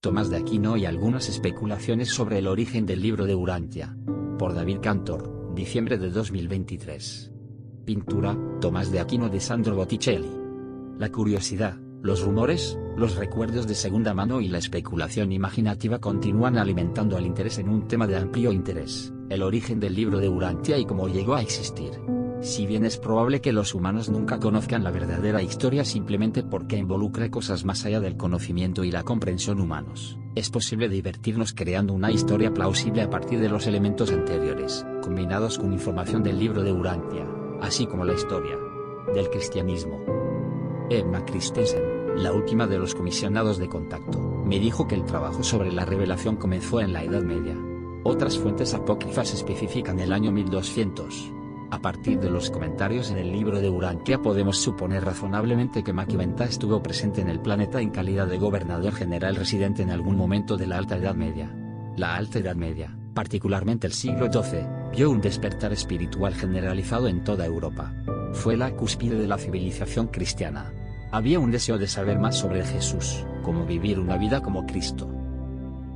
Tomás de Aquino y algunas especulaciones sobre el origen del libro de Urantia. Por David Cantor, diciembre de 2023. Pintura, Tomás de Aquino de Sandro Botticelli. La curiosidad, los rumores, los recuerdos de segunda mano y la especulación imaginativa continúan alimentando el interés en un tema de amplio interés, el origen del libro de Urantia y cómo llegó a existir. Si bien es probable que los humanos nunca conozcan la verdadera historia simplemente porque involucra cosas más allá del conocimiento y la comprensión humanos, es posible divertirnos creando una historia plausible a partir de los elementos anteriores, combinados con información del libro de Urantia, así como la historia del cristianismo. Emma Christensen, la última de los comisionados de contacto, me dijo que el trabajo sobre la revelación comenzó en la Edad Media. Otras fuentes apócrifas especifican el año 1200. A partir de los comentarios en el libro de Urantia podemos suponer razonablemente que Maquiventa estuvo presente en el planeta en calidad de gobernador general residente en algún momento de la Alta Edad Media. La Alta Edad Media, particularmente el siglo XII, vio un despertar espiritual generalizado en toda Europa. Fue la cúspide de la civilización cristiana. Había un deseo de saber más sobre Jesús, cómo vivir una vida como Cristo.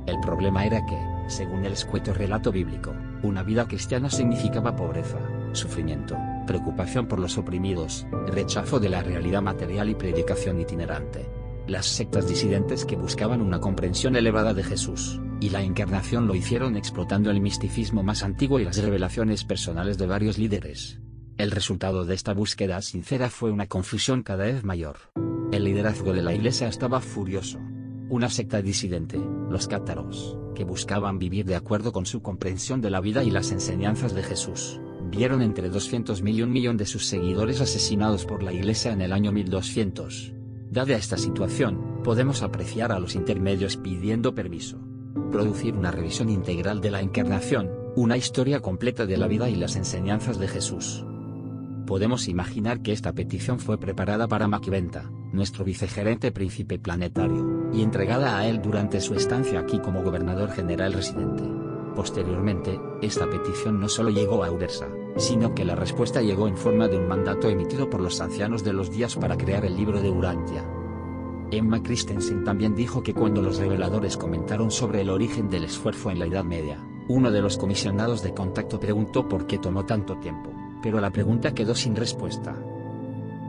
El problema era que, según el escueto relato bíblico, una vida cristiana significaba pobreza, sufrimiento, preocupación por los oprimidos, rechazo de la realidad material y predicación itinerante. Las sectas disidentes que buscaban una comprensión elevada de Jesús, y la encarnación lo hicieron explotando el misticismo más antiguo y las revelaciones personales de varios líderes. El resultado de esta búsqueda sincera fue una confusión cada vez mayor. El liderazgo de la iglesia estaba furioso. Una secta disidente, los cátaros, que buscaban vivir de acuerdo con su comprensión de la vida y las enseñanzas de Jesús, vieron entre 200.000 y un millón de sus seguidores asesinados por la Iglesia en el año 1200. Dada esta situación, podemos apreciar a los intermedios pidiendo permiso. Producir una revisión integral de la encarnación, una historia completa de la vida y las enseñanzas de Jesús. Podemos imaginar que esta petición fue preparada para Maquiventa, nuestro vicegerente príncipe planetario, y entregada a él durante su estancia aquí como gobernador general residente. Posteriormente, esta petición no solo llegó a Ubersa, sino que la respuesta llegó en forma de un mandato emitido por los ancianos de los días para crear el libro de Urantia. Emma Christensen también dijo que cuando los reveladores comentaron sobre el origen del esfuerzo en la Edad Media, uno de los comisionados de contacto preguntó por qué tomó tanto tiempo, pero la pregunta quedó sin respuesta.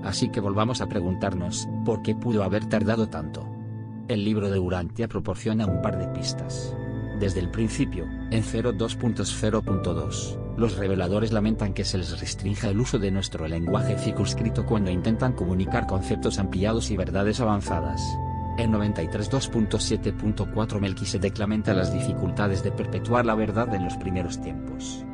Así que volvamos a preguntarnos, ¿por qué pudo haber tardado tanto? El libro de Urantia proporciona un par de pistas. Desde el principio, en 02.0.2, los reveladores lamentan que se les restrinja el uso de nuestro lenguaje circunscrito cuando intentan comunicar conceptos ampliados y verdades avanzadas. En 93.2.7.4 Melquisedec lamenta las dificultades de perpetuar la verdad en los primeros tiempos.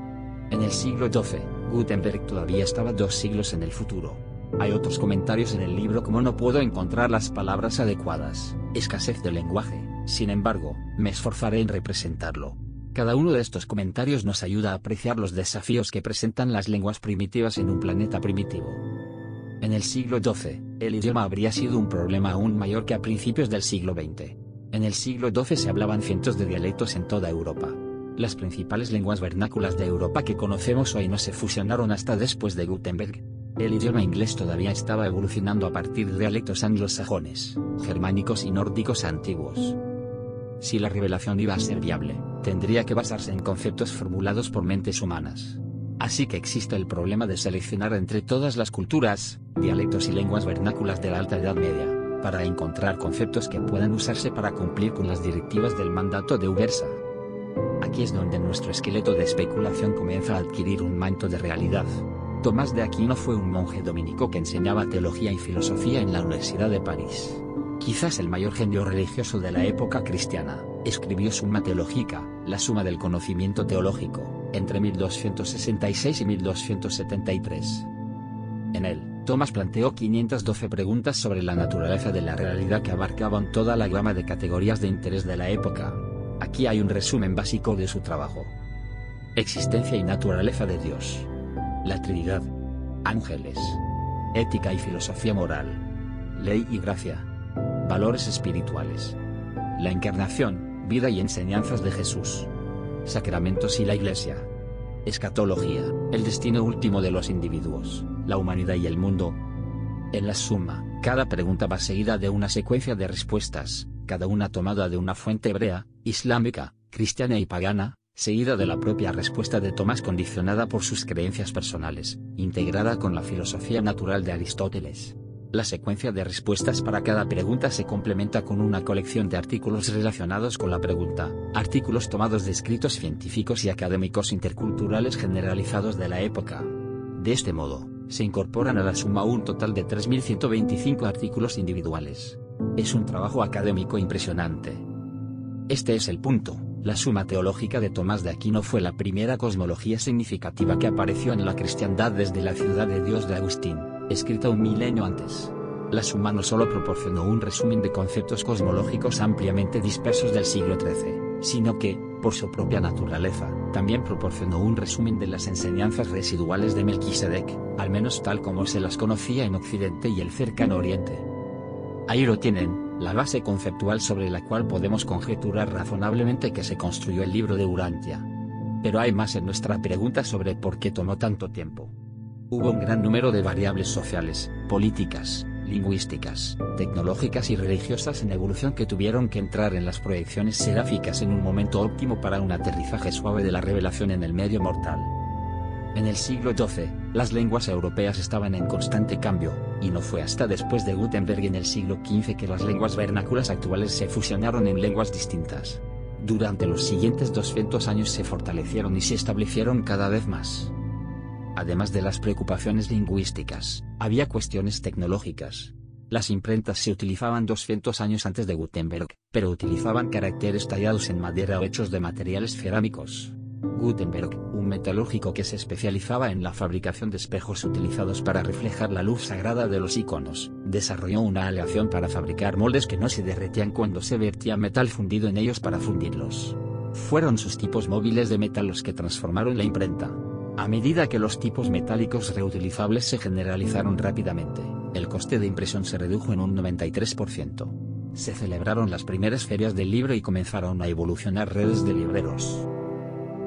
En el siglo XII, Gutenberg todavía estaba dos siglos en el futuro. Hay otros comentarios en el libro como no puedo encontrar las palabras adecuadas, escasez de lenguaje, sin embargo, me esforzaré en representarlo. Cada uno de estos comentarios nos ayuda a apreciar los desafíos que presentan las lenguas primitivas en un planeta primitivo. En el siglo XII, el idioma habría sido un problema aún mayor que a principios del siglo XX. En el siglo XII se hablaban cientos de dialectos en toda Europa. Las principales lenguas vernáculas de Europa que conocemos hoy no se fusionaron hasta después de Gutenberg. El idioma inglés todavía estaba evolucionando a partir de dialectos anglosajones, germánicos y nórdicos antiguos. Si la revelación iba a ser viable, tendría que basarse en conceptos formulados por mentes humanas. Así que existe el problema de seleccionar entre todas las culturas, dialectos y lenguas vernáculas de la Alta Edad Media, para encontrar conceptos que puedan usarse para cumplir con las directivas del mandato de Ubersa. Aquí es donde nuestro esqueleto de especulación comienza a adquirir un manto de realidad. Tomás de Aquino fue un monje dominico que enseñaba teología y filosofía en la Universidad de París quizás el mayor genio religioso de la época cristiana, escribió Summa Theologica, la suma del conocimiento teológico, entre 1266 y 1273. En él, Thomas planteó 512 preguntas sobre la naturaleza de la realidad que abarcaban toda la gama de categorías de interés de la época. Aquí hay un resumen básico de su trabajo. Existencia y naturaleza de Dios. La Trinidad. Ángeles. Ética y filosofía moral. Ley y gracia valores espirituales. La encarnación, vida y enseñanzas de Jesús. Sacramentos y la Iglesia. Escatología, el destino último de los individuos, la humanidad y el mundo. En la suma, cada pregunta va seguida de una secuencia de respuestas, cada una tomada de una fuente hebrea, islámica, cristiana y pagana, seguida de la propia respuesta de Tomás condicionada por sus creencias personales, integrada con la filosofía natural de Aristóteles. La secuencia de respuestas para cada pregunta se complementa con una colección de artículos relacionados con la pregunta, artículos tomados de escritos científicos y académicos interculturales generalizados de la época. De este modo, se incorporan a la suma un total de 3.125 artículos individuales. Es un trabajo académico impresionante. Este es el punto. La Suma Teológica de Tomás de Aquino fue la primera cosmología significativa que apareció en la cristiandad desde la ciudad de Dios de Agustín, escrita un milenio antes. La Suma no solo proporcionó un resumen de conceptos cosmológicos ampliamente dispersos del siglo XIII, sino que, por su propia naturaleza, también proporcionó un resumen de las enseñanzas residuales de Melquisedec, al menos tal como se las conocía en Occidente y el cercano Oriente. Ahí lo tienen, la base conceptual sobre la cual podemos conjeturar razonablemente que se construyó el libro de Urantia. Pero hay más en nuestra pregunta sobre por qué tomó tanto tiempo. Hubo un gran número de variables sociales, políticas, lingüísticas, tecnológicas y religiosas en evolución que tuvieron que entrar en las proyecciones seráficas en un momento óptimo para un aterrizaje suave de la revelación en el medio mortal. En el siglo XII, las lenguas europeas estaban en constante cambio, y no fue hasta después de Gutenberg en el siglo XV que las lenguas vernáculas actuales se fusionaron en lenguas distintas. Durante los siguientes 200 años se fortalecieron y se establecieron cada vez más. Además de las preocupaciones lingüísticas, había cuestiones tecnológicas. Las imprentas se utilizaban 200 años antes de Gutenberg, pero utilizaban caracteres tallados en madera o hechos de materiales cerámicos. Gutenberg, un metalúrgico que se especializaba en la fabricación de espejos utilizados para reflejar la luz sagrada de los iconos, desarrolló una aleación para fabricar moldes que no se derretían cuando se vertía metal fundido en ellos para fundirlos. Fueron sus tipos móviles de metal los que transformaron la imprenta. A medida que los tipos metálicos reutilizables se generalizaron rápidamente, el coste de impresión se redujo en un 93%. Se celebraron las primeras ferias del libro y comenzaron a evolucionar redes de libreros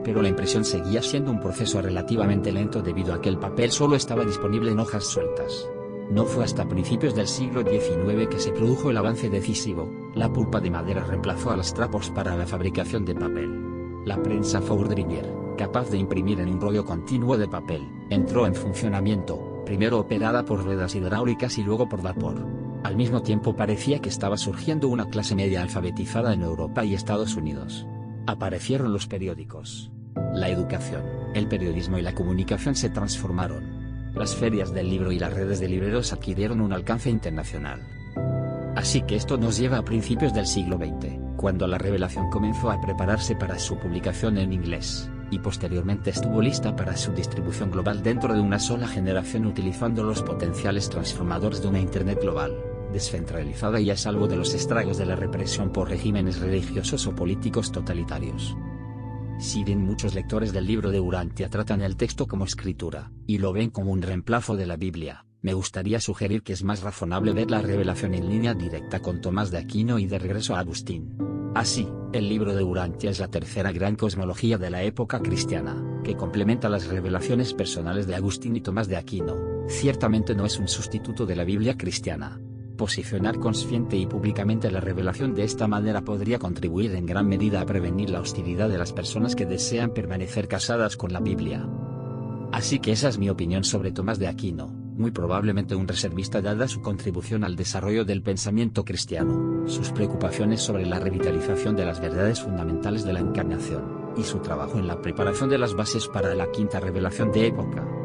pero la impresión seguía siendo un proceso relativamente lento debido a que el papel solo estaba disponible en hojas sueltas. No fue hasta principios del siglo XIX que se produjo el avance decisivo, la pulpa de madera reemplazó a los trapos para la fabricación de papel. La prensa Fourdrinier, capaz de imprimir en un rollo continuo de papel, entró en funcionamiento, primero operada por ruedas hidráulicas y luego por vapor. Al mismo tiempo parecía que estaba surgiendo una clase media alfabetizada en Europa y Estados Unidos. Aparecieron los periódicos. La educación, el periodismo y la comunicación se transformaron. Las ferias del libro y las redes de libreros adquirieron un alcance internacional. Así que esto nos lleva a principios del siglo XX, cuando la revelación comenzó a prepararse para su publicación en inglés, y posteriormente estuvo lista para su distribución global dentro de una sola generación utilizando los potenciales transformadores de una Internet global, descentralizada y a salvo de los estragos de la represión por regímenes religiosos o políticos totalitarios. Si bien muchos lectores del libro de Urantia tratan el texto como escritura, y lo ven como un reemplazo de la Biblia, me gustaría sugerir que es más razonable ver la revelación en línea directa con Tomás de Aquino y de regreso a Agustín. Así, el libro de Urantia es la tercera gran cosmología de la época cristiana, que complementa las revelaciones personales de Agustín y Tomás de Aquino. Ciertamente no es un sustituto de la Biblia cristiana, Posicionar consciente y públicamente la revelación de esta manera podría contribuir en gran medida a prevenir la hostilidad de las personas que desean permanecer casadas con la Biblia. Así que esa es mi opinión sobre Tomás de Aquino, muy probablemente un reservista dada su contribución al desarrollo del pensamiento cristiano, sus preocupaciones sobre la revitalización de las verdades fundamentales de la encarnación, y su trabajo en la preparación de las bases para la quinta revelación de época.